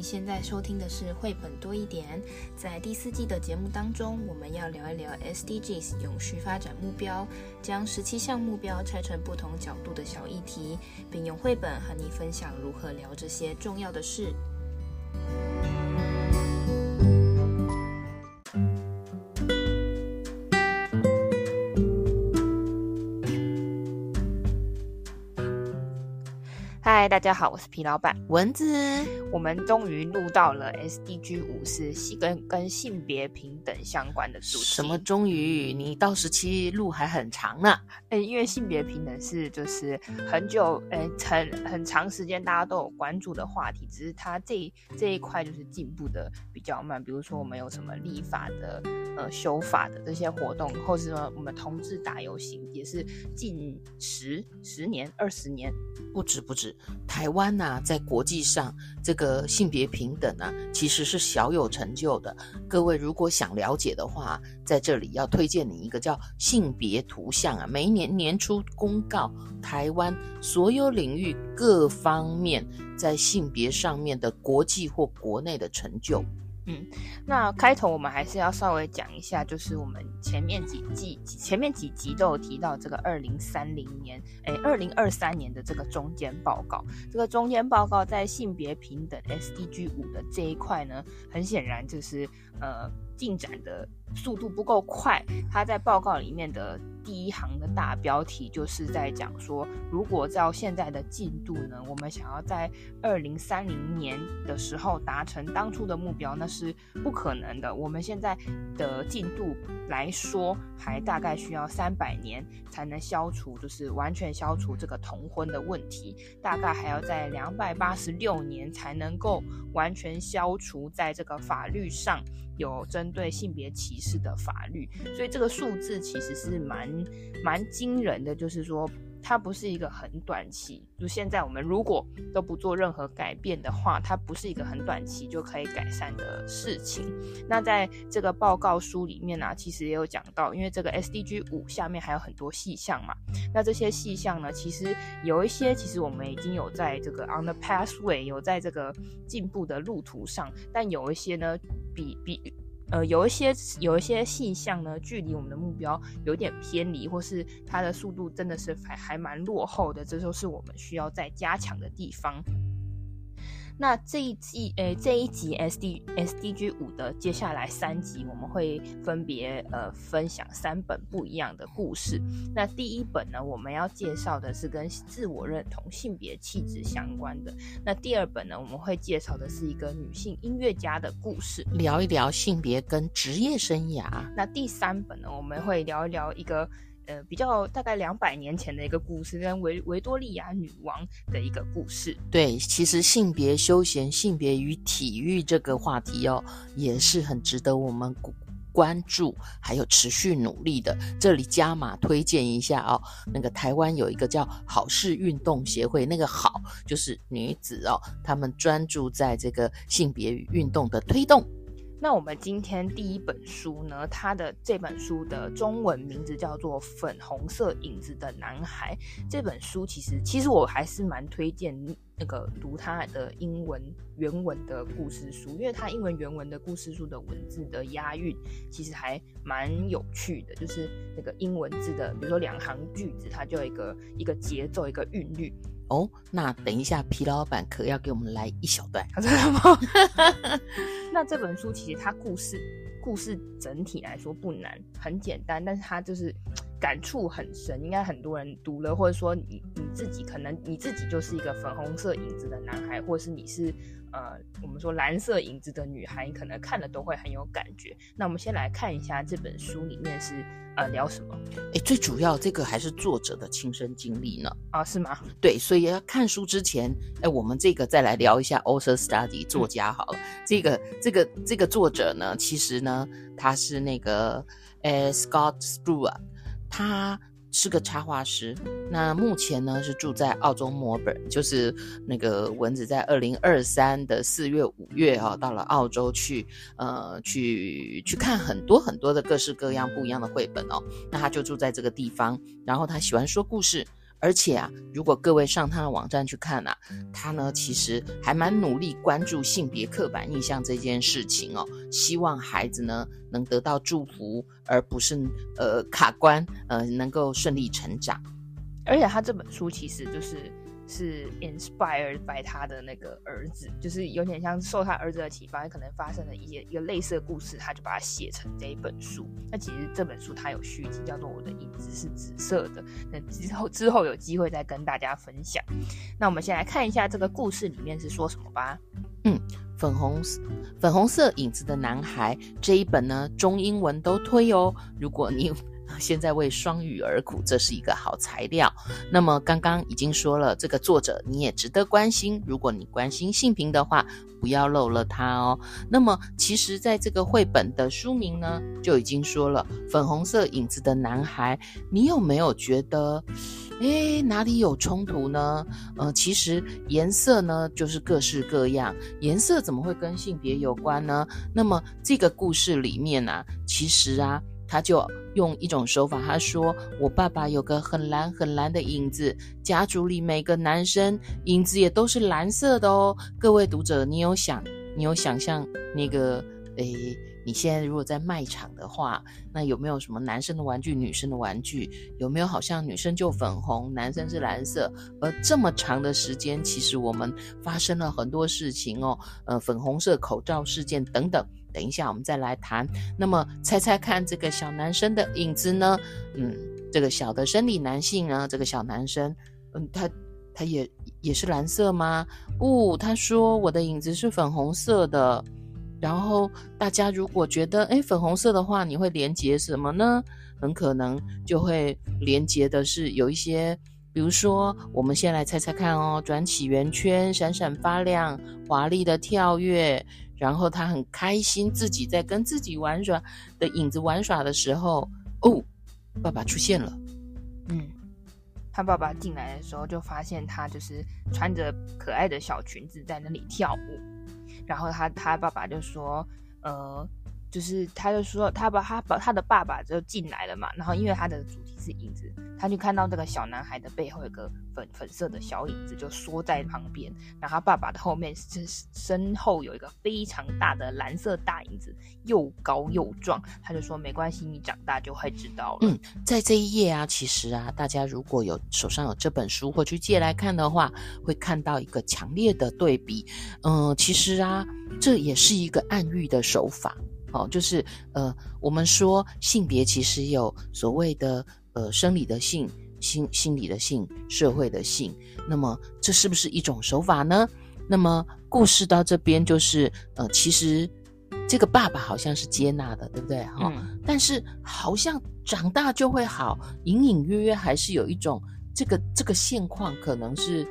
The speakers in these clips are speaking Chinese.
你现在收听的是绘本多一点。在第四季的节目当中，我们要聊一聊 SDGs 永续发展目标，将十七项目标拆成不同角度的小议题，并用绘本和你分享如何聊这些重要的事。嗨，大家好，我是皮老板蚊子。我们终于录到了 SDG 五是跟跟性别平等相关的主题。什么终于？你到十七路还很长呢。诶，因为性别平等是就是很久诶很很长时间大家都有关注的话题，只是它这这一块就是进步的比较慢。比如说我们有什么立法的呃修法的这些活动，或是说我们同志打游行也是近十十年二十年，不止不止。台湾呐、在国际上这个性别平等啊，其实是小有成就的。各位如果想了解的话，在这里要推荐你一个叫性别图像啊，每一年年初公告台湾所有领域各方面在性别上面的国际或国内的成就。嗯，那开头我们还是要稍微讲一下，就是我们前面几季、前面几集都有提到这个二零三零年，哎，二零二三年的这个中间报告。这个中间报告在性别平等 SDG 五的这一块呢，很显然就是呃进展的速度不够快。他在报告里面的第一行的大标题就是在讲说，如果照现在的进度呢，我们想要在二零三零年的时候达成当初的目标，那是不可能的。我们现在的进度来说，还大概需要三百年才能消除，就是完全消除这个同婚的问题，大概还要在两百八十六年才能够完全消除在这个法律上有针对性别歧视的法律。所以这个数字其实是蛮。蛮惊人的，就是说它不是一个很短期。就现在我们如果都不做任何改变的话，它不是一个很短期就可以改善的事情。那在这个报告书里面呢、啊，其实也有讲到，因为这个 SDG 五下面还有很多细项嘛。那这些细项呢，其实有一些其实我们已经有在这个 on the pathway，有在这个进步的路途上，但有一些呢，比比。呃，有一些有一些细项呢，距离我们的目标有点偏离，或是它的速度真的是还还蛮落后的，这就是我们需要再加强的地方。那这一季，诶，这一集 S D S D G 五的接下来三集，我们会分别呃分享三本不一样的故事。那第一本呢，我们要介绍的是跟自我认同、性别气质相关的。那第二本呢，我们会介绍的是一个女性音乐家的故事，聊一聊性别跟职业生涯。那第三本呢，我们会聊一聊一个。呃，比较大概两百年前的一个故事，跟维维多利亚女王的一个故事。对，其实性别休闲、性别与体育这个话题哦，也是很值得我们关注，还有持续努力的。这里加码推荐一下哦，那个台湾有一个叫好事运动协会，那个好就是女子哦，他们专注在这个性别与运动的推动。那我们今天第一本书呢，它的这本书的中文名字叫做《粉红色影子的男孩》。这本书其实，其实我还是蛮推荐那个读它的英文原文的故事书，因为它英文原文的故事书的文字的押韵其实还蛮有趣的，就是那个英文字的，比如说两行句子，它就有一个一个节奏，一个韵律。哦，那等一下，皮老板可要给我们来一小段，真的吗？那这本书其实它故事故事整体来说不难，很简单，但是它就是感触很深，应该很多人读了，或者说你你自己可能你自己就是一个粉红色影子的男孩，或者是你是。呃，我们说蓝色影子的女孩，你可能看了都会很有感觉。那我们先来看一下这本书里面是呃聊什么？诶，最主要这个还是作者的亲身经历呢？啊，是吗？对，所以要看书之前，诶，我们这个再来聊一下 author study 作家好了。嗯、这个这个这个作者呢，其实呢，他是那个呃 Scott Spruance，他。是个插画师，那目前呢是住在澳洲墨尔本，就是那个蚊子在二零二三的四月五月哈、哦，到了澳洲去，呃，去去看很多很多的各式各样不一样的绘本哦。那他就住在这个地方，然后他喜欢说故事，而且啊，如果各位上他的网站去看啊，他呢其实还蛮努力关注性别刻板印象这件事情哦，希望孩子呢能得到祝福，而不是呃卡关，呃能够顺利成长。而且他这本书其实就是。是 inspired by 他的那个儿子，就是有点像受他儿子的启发，可能发生了一些一个类似的故事，他就把它写成这一本书。那其实这本书它有续集，叫做《我的影子是紫色的》。那之后之后有机会再跟大家分享。那我们先来看一下这个故事里面是说什么吧。嗯，粉红粉红色影子的男孩这一本呢，中英文都推哦。如果你现在为双语而苦，这是一个好材料。那么刚刚已经说了，这个作者你也值得关心。如果你关心性平的话，不要漏了他哦。那么其实，在这个绘本的书名呢，就已经说了“粉红色影子的男孩”。你有没有觉得，诶，哪里有冲突呢？呃，其实颜色呢，就是各式各样。颜色怎么会跟性别有关呢？那么这个故事里面啊，其实啊。他就用一种手法，他说：“我爸爸有个很蓝很蓝的影子，家族里每个男生影子也都是蓝色的哦。”各位读者，你有想，你有想象那个？诶，你现在如果在卖场的话，那有没有什么男生的玩具、女生的玩具？有没有好像女生就粉红，男生是蓝色？而这么长的时间，其实我们发生了很多事情哦，呃，粉红色口罩事件等等。等一下，我们再来谈。那么，猜猜看，这个小男生的影子呢？嗯，这个小的生理男性呢？这个小男生，嗯，他他也也是蓝色吗？不，他说我的影子是粉红色的。然后大家如果觉得诶粉红色的话，你会连接什么呢？很可能就会连接的是有一些，比如说，我们先来猜猜看哦，转起圆圈，闪闪发亮，华丽的跳跃。然后他很开心，自己在跟自己玩耍的影子玩耍的时候，哦，爸爸出现了。嗯，他爸爸进来的时候就发现他就是穿着可爱的小裙子在那里跳舞，然后他他爸爸就说，呃。就是，他就说，他把他把他的爸爸就进来了嘛，然后因为他的主是影子，他就看到这个小男孩的背后有个粉粉色的小影子，就缩在旁边，然后他爸爸的后面是身后有一个非常大的蓝色大影子，又高又壮，他就说没关系，你长大就会知道了。嗯，在这一页啊，其实啊，大家如果有手上有这本书或去借来看的话，会看到一个强烈的对比。嗯，其实啊，这也是一个暗喻的手法。哦，就是呃，我们说性别其实有所谓的呃生理的性、心心理的性、社会的性。那么这是不是一种手法呢？那么故事到这边就是呃，其实这个爸爸好像是接纳的，对不对？哈、但是好像长大就会好，隐隐约约还是有一种这个这个现况可能是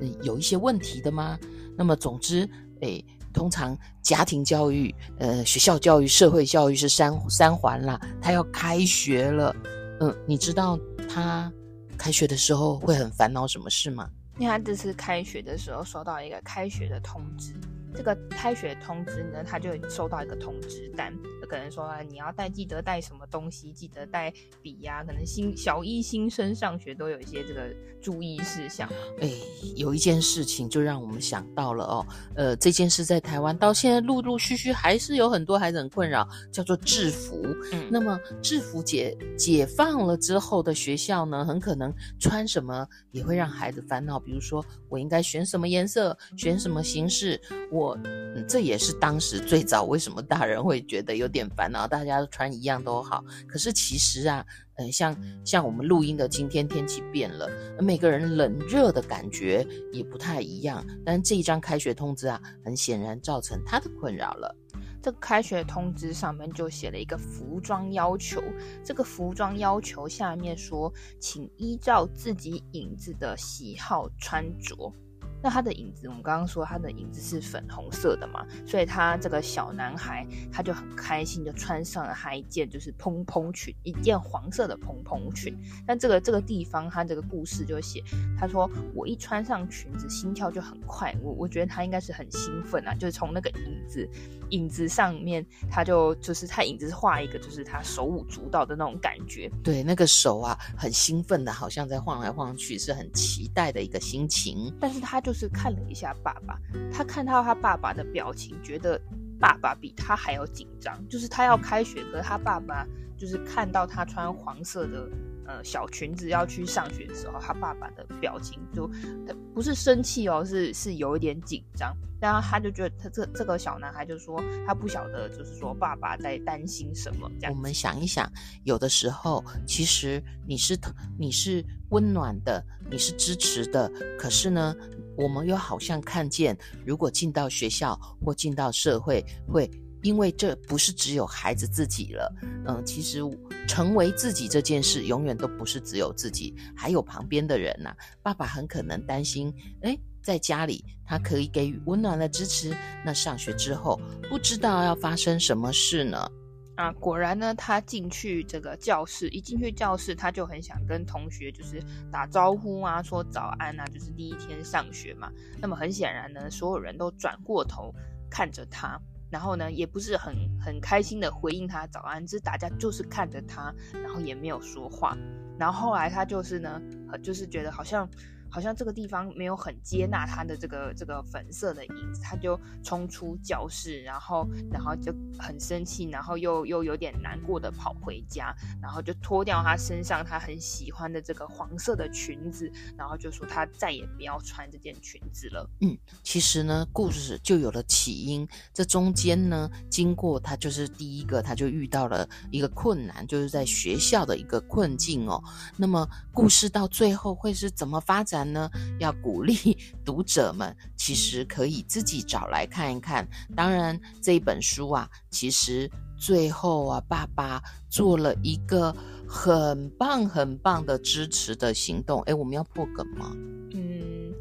嗯有一些问题的吗？那么总之，诶。通常家庭教育、呃学校教育、社会教育是三三环啦。他要开学了，嗯，你知道他开学的时候会很烦恼什么事吗？因为他这次开学的时候收到一个开学的通知。这个开学通知呢，他就收到一个通知单，可能说啊你要带，记得带什么东西，记得带笔呀、啊。可能新小一新生上学都有一些这个注意事项。哎，有一件事情就让我们想到了哦，呃，这件事在台湾到现在陆陆续续还是有很多孩子很困扰，叫做制服。嗯，那么制服解解放了之后的学校呢，很可能穿什么也会让孩子烦恼，比如说我应该选什么颜色，选什么形式，我。嗯，这也是当时最早为什么大人会觉得有点烦恼，大家都穿一样都好。可是其实啊，嗯，像像我们录音的今天天气变了，每个人冷热的感觉也不太一样。但这一张开学通知啊，很显然造成他的困扰了。这个开学通知上面就写了一个服装要求，这个服装要求下面说，请依照自己影子的喜好穿着。那他的影子，我们刚刚说他的影子是粉红色的嘛，所以他这个小男孩他就很开心就穿上了他一件就是蓬蓬裙，一件黄色的蓬蓬裙。那这个这个地方，他这个故事就写，他说我一穿上裙子，心跳就很快。我我觉得他应该是很兴奋啊，就是从那个影子影子上面，他就就是他影子是画一个，就是他手舞足蹈的那种感觉。对，那个手啊，很兴奋的，好像在晃来晃去，是很期待的一个心情。但是他就。是看了一下爸爸，他看到他爸爸的表情，觉得爸爸比他还要紧张。就是他要开学，可是他爸爸就是看到他穿黄色的呃小裙子要去上学的时候，他爸爸的表情就不是生气哦，是是有一点紧张。然后他就觉得他这这个小男孩就说他不晓得，就是说爸爸在担心什么。这样我们想一想，有的时候其实你是你是温暖的，你是支持的，可是呢，我们又好像看见，如果进到学校或进到社会，会因为这不是只有孩子自己了，嗯，其实成为自己这件事，永远都不是只有自己，还有旁边的人呐、爸爸很可能担心，诶，在家里他可以给予温暖的支持，那上学之后不知道要发生什么事呢？啊，果然呢，他进去这个教室，一进去教室，他就很想跟同学就是打招呼啊，说早安啊，就是第一天上学嘛。那么很显然呢，所有人都转过头看着他，然后呢，也不是很很开心的回应他早安，就是大家就是看着他，然后也没有说话。然后后来他就是呢，就是觉得好像。好像这个地方没有很接纳他的这个这个粉色的影子，他就冲出教室，然后然后就很生气，然后又又有点难过的跑回家，然后就脱掉他身上他很喜欢的这个黄色的裙子，然后就说他再也不要穿这件裙子了。嗯，其实呢，故事就有了起因，这中间呢，经过他就是第一个，他就遇到了一个困难，就是在学校的一个困境哦。那么故事到最后会是怎么发展？呢，要鼓励 读者们，其实可以自己找来看一看。当然，这一本书啊，其实最后啊，爸爸做了一个很棒很棒的支持的行动。哎，我们要破梗吗？嗯，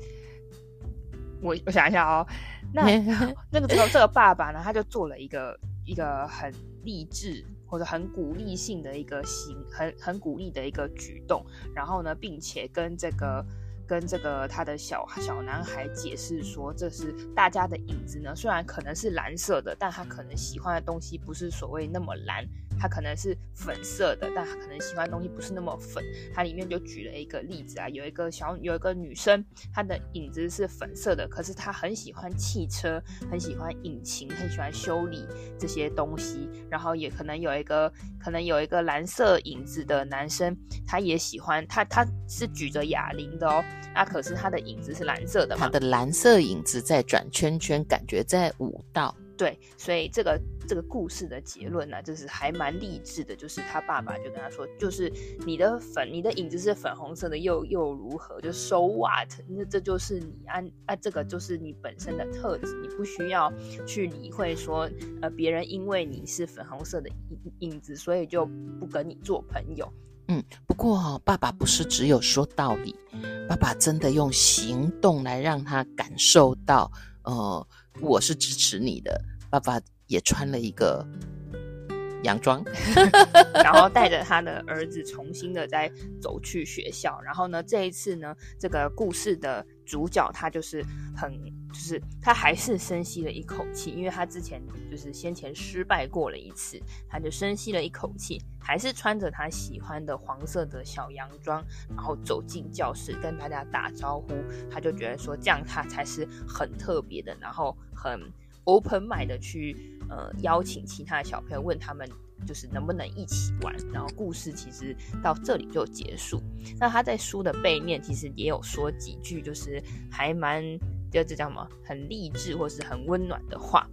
我我想一下哦。那 那个这个这个爸爸呢，他就做了一个一个很励志。或者很鼓励性的一个行，很很鼓励的一个举动，然后呢，并且跟这个跟这个他的小小男孩解释说，这是大家的影子呢，虽然可能是蓝色的，但他可能喜欢的东西不是所谓那么蓝。他可能是粉色的，但他可能喜欢的东西不是那么粉。它里面就举了一个例子啊，有一个小有一个女生，她的影子是粉色的，可是她很喜欢汽车，很喜欢引擎，很喜欢修理这些东西。然后也可能有一个可能有一个蓝色影子的男生，他也喜欢他，他是举着哑铃的哦，啊，可是他的影子是蓝色的嘛，他的蓝色影子在转圈圈，感觉在舞蹈。对，所以这个这个故事的结论呢，就是还蛮励志的。就是他爸爸就跟他说，就是你的粉，你的影子是粉红色的，又又如何？就 so what？那这就是你按啊，这个就是你本身的特质，你不需要去理会说，呃，别人因为你是粉红色的影影子，所以就不跟你做朋友。嗯，不过哈、哦，爸爸不是只有说道理，爸爸真的用行动来让他感受到，呃。我是支持你的，爸爸也穿了一个洋装，然后带着他的儿子重新的再走去学校。然后呢，这一次呢，这个故事的主角他就是很，就是他还是深吸了一口气，因为他之前就是先前失败过了一次，他就深吸了一口气，还是穿着他喜欢的黄色的小洋装，然后走进教室跟大家打招呼。他就觉得说这样他才是很特别的，然后。很 open mind 的去呃邀请其他的小朋友，问他们就是能不能一起玩，然后故事其实到这里就结束。那他在书的背面其实也有说几句，就是还蛮就这叫什么很励志或是很温暖的话。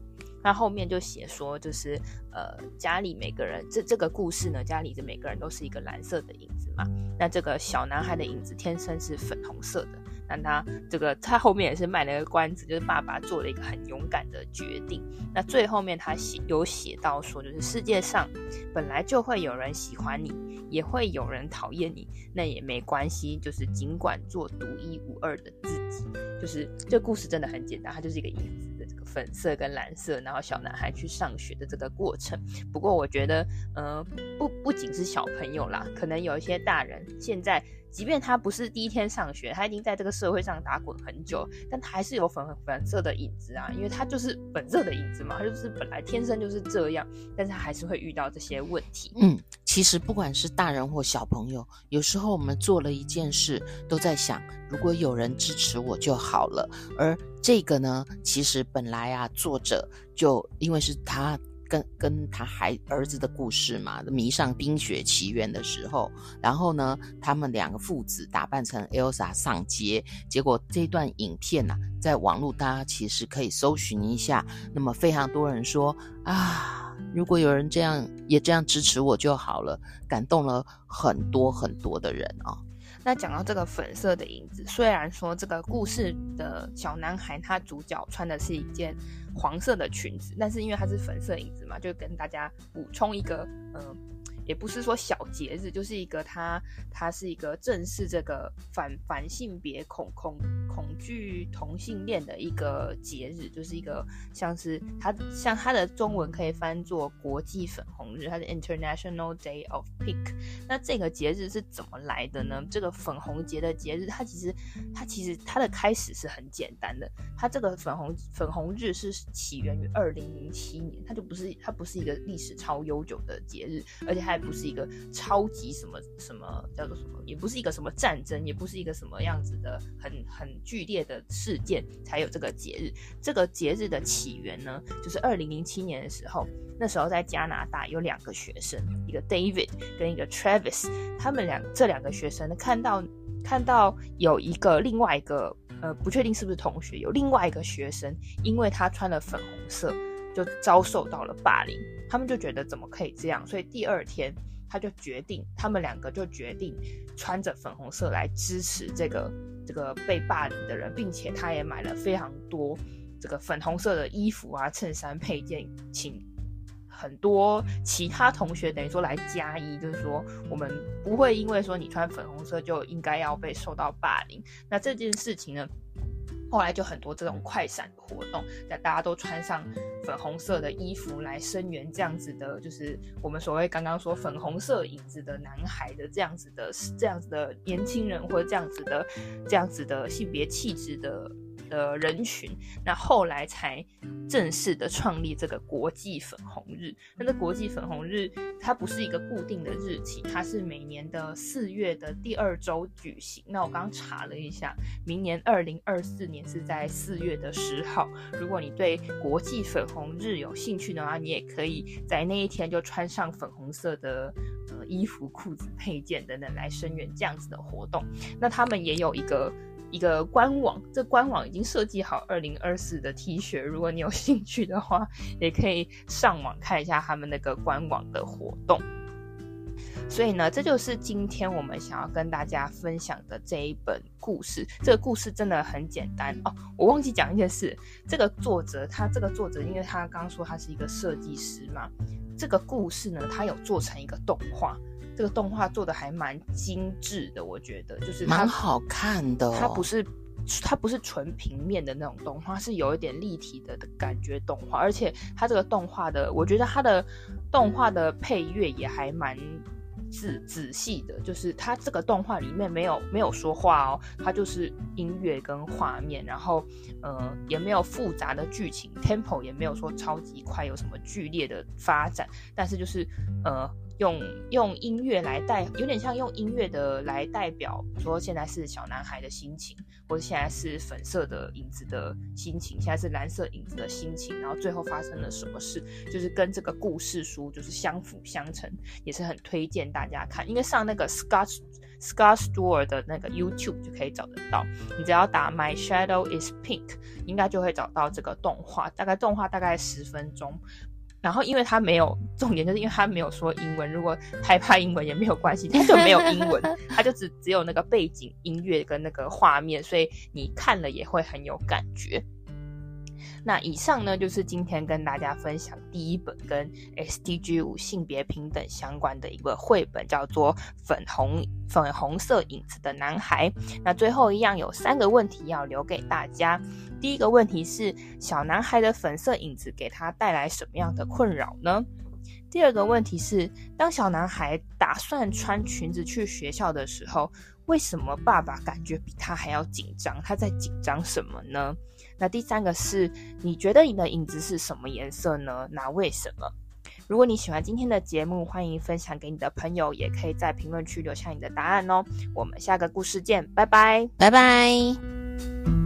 那后面就写说，就是呃家里每个人这这个故事呢，家里的每个人都是一个蓝色的影子嘛。那这个小男孩的影子天生是粉红色的。但他这个，他后面也是卖了一个关子，就是爸爸做了一个很勇敢的决定。那最后面他写有写到说，就是世界上本来就会有人喜欢你，也会有人讨厌你，那也没关系，就是尽管做独一无二的自己。就是这故事真的很简单，它就是一个影子粉色跟蓝色，然后小男孩去上学的这个过程。不过我觉得，呃，不不仅是小朋友啦，可能有一些大人现在。即便他不是第一天上学，他已经在这个社会上打滚很久，但他还是有粉粉色的影子啊，因为他就是粉色的影子嘛，他就是本来天生就是这样，但是他还是会遇到这些问题。嗯，其实不管是大人或小朋友，有时候我们做了一件事，都在想，如果有人支持我就好了。而这个呢，其实本来啊，作者就因为是他。跟跟他孩儿子的故事嘛，迷上《冰雪奇缘》的时候，然后呢，他们两个父子打扮成 Elsa 上街，结果这段影片呐、啊，在网络大家其实可以搜寻一下。那么非常多人说啊，如果有人这样也这样支持我就好了，感动了很多很多的人啊、那讲到这个粉色的影子，虽然说这个故事的小男孩他主角穿的是一件黄色的裙子，但是因为他是粉色影子嘛，就跟大家补充一个，嗯、也不是说小节日，就是一个他，他是一个正式这个反反性别恐恐恐惧同性恋的一个节日，就是一个像是它像它的中文可以翻作国际粉红日，它是 International Day of Pink。那这个节日是怎么来的呢？这个粉红节的节日，它其实它其实它的开始是很简单的，它这个粉红粉红日是起源于二零零七年，它就不是它不是一个历史超悠久的节日，而且它也。不是一个超级什么什么叫做什么，也不是一个什么战争，也不是一个什么样子的很很剧烈的事件才有这个节日。这个节日的起源呢，就是二零零七年的时候，那时候在加拿大有两个学生，一个 David 跟一个 Travis，他们两这两个学生，看到看到有一个另外一个呃不确定是不是同学，有另外一个学生，因为他穿了粉红色。就遭受到了霸凌，他们就觉得怎么可以这样，所以第二天他就决定，他们两个就决定穿着粉红色来支持这个这个被霸凌的人，并且他也买了非常多这个粉红色的衣服啊、衬衫配件，请很多其他同学等于说来加一，就是说我们不会因为说你穿粉红色就应该要被受到霸凌。那这件事情呢，后来就很多这种快闪活动，那大家都穿上粉红色的衣服来声援这样子的，就是我们所谓刚刚说粉红色影子的男孩的这样子的这样子的年轻人，或者这样子的这样子的性别气质的。的人群，那后来才正式的创立这个国际粉红日。那这国际粉红日，它不是一个固定的日期，它是每年的四月的第二周举行。那我刚查了一下，明年二零二四年是在四月的十号。如果你对国际粉红日有兴趣的话，你也可以在那一天就穿上粉红色的呃衣服、裤子、配件等等来声援这样子的活动。那他们也有一个。一个官网，这官网已经设计好二零二四的 T 恤，如果你有 兴趣的话，也可以上网看一下他们那个官网的活动。所以呢，这就是今天我们想要跟大家分享的这一本故事。这个故事真的很简单哦，我忘记讲一件事，这个作者他这个作者，因为他刚刚说他是一个设计师嘛，这个故事呢，他有做成一个动画。这个动画做的还蛮精致的，我觉得就是蛮好看的哦。它不是它不是纯平面的那种动画，是有一点立体的的感觉动画，而且它这个动画的，我觉得它的动画的配乐也还蛮仔仔细的，就是它这个动画里面没有没有说话哦，它就是音乐跟画面，然后呃也没有复杂的剧情，tempo 也没有说超级快，有什么剧烈的发展，但是就是呃。用用音乐来代，有点像用音乐的来代表，说现在是小男孩的心情，或者现在是粉色的影子的心情，现在是蓝色影子的心情，然后最后发生了什么事，就是跟这个故事书就是相辅相成，也是很推荐大家看，因为上那个 Scott Scott Stewart 的那个 YouTube 就可以找得到，你只要打 My Shadow Is Pink，应该就会找到这个动画，大概动画大概十分钟。然后，因为他没有重点，就是因为他没有说英文。如果害怕英文也没有关系，他就没有英文，他就只只有那个背景音乐跟那个画面，所以你看了也会很有感觉。那以上呢，就是今天跟大家分享第一本跟 SDG 五性别平等相关的一个绘本，叫做《粉红粉红色影子的男孩》。那最后一样有三个问题要留给大家。第一个问题是：小男孩的粉色影子给他带来什么样的困扰呢？第二个问题是：当小男孩打算穿裙子去学校的时候，为什么爸爸感觉比他还要紧张？他在紧张什么呢？那第三个是：你觉得你的影子是什么颜色呢？那为什么？如果你喜欢今天的节目，欢迎分享给你的朋友，也可以在评论区留下你的答案哦。我们下个故事见，拜拜，拜拜。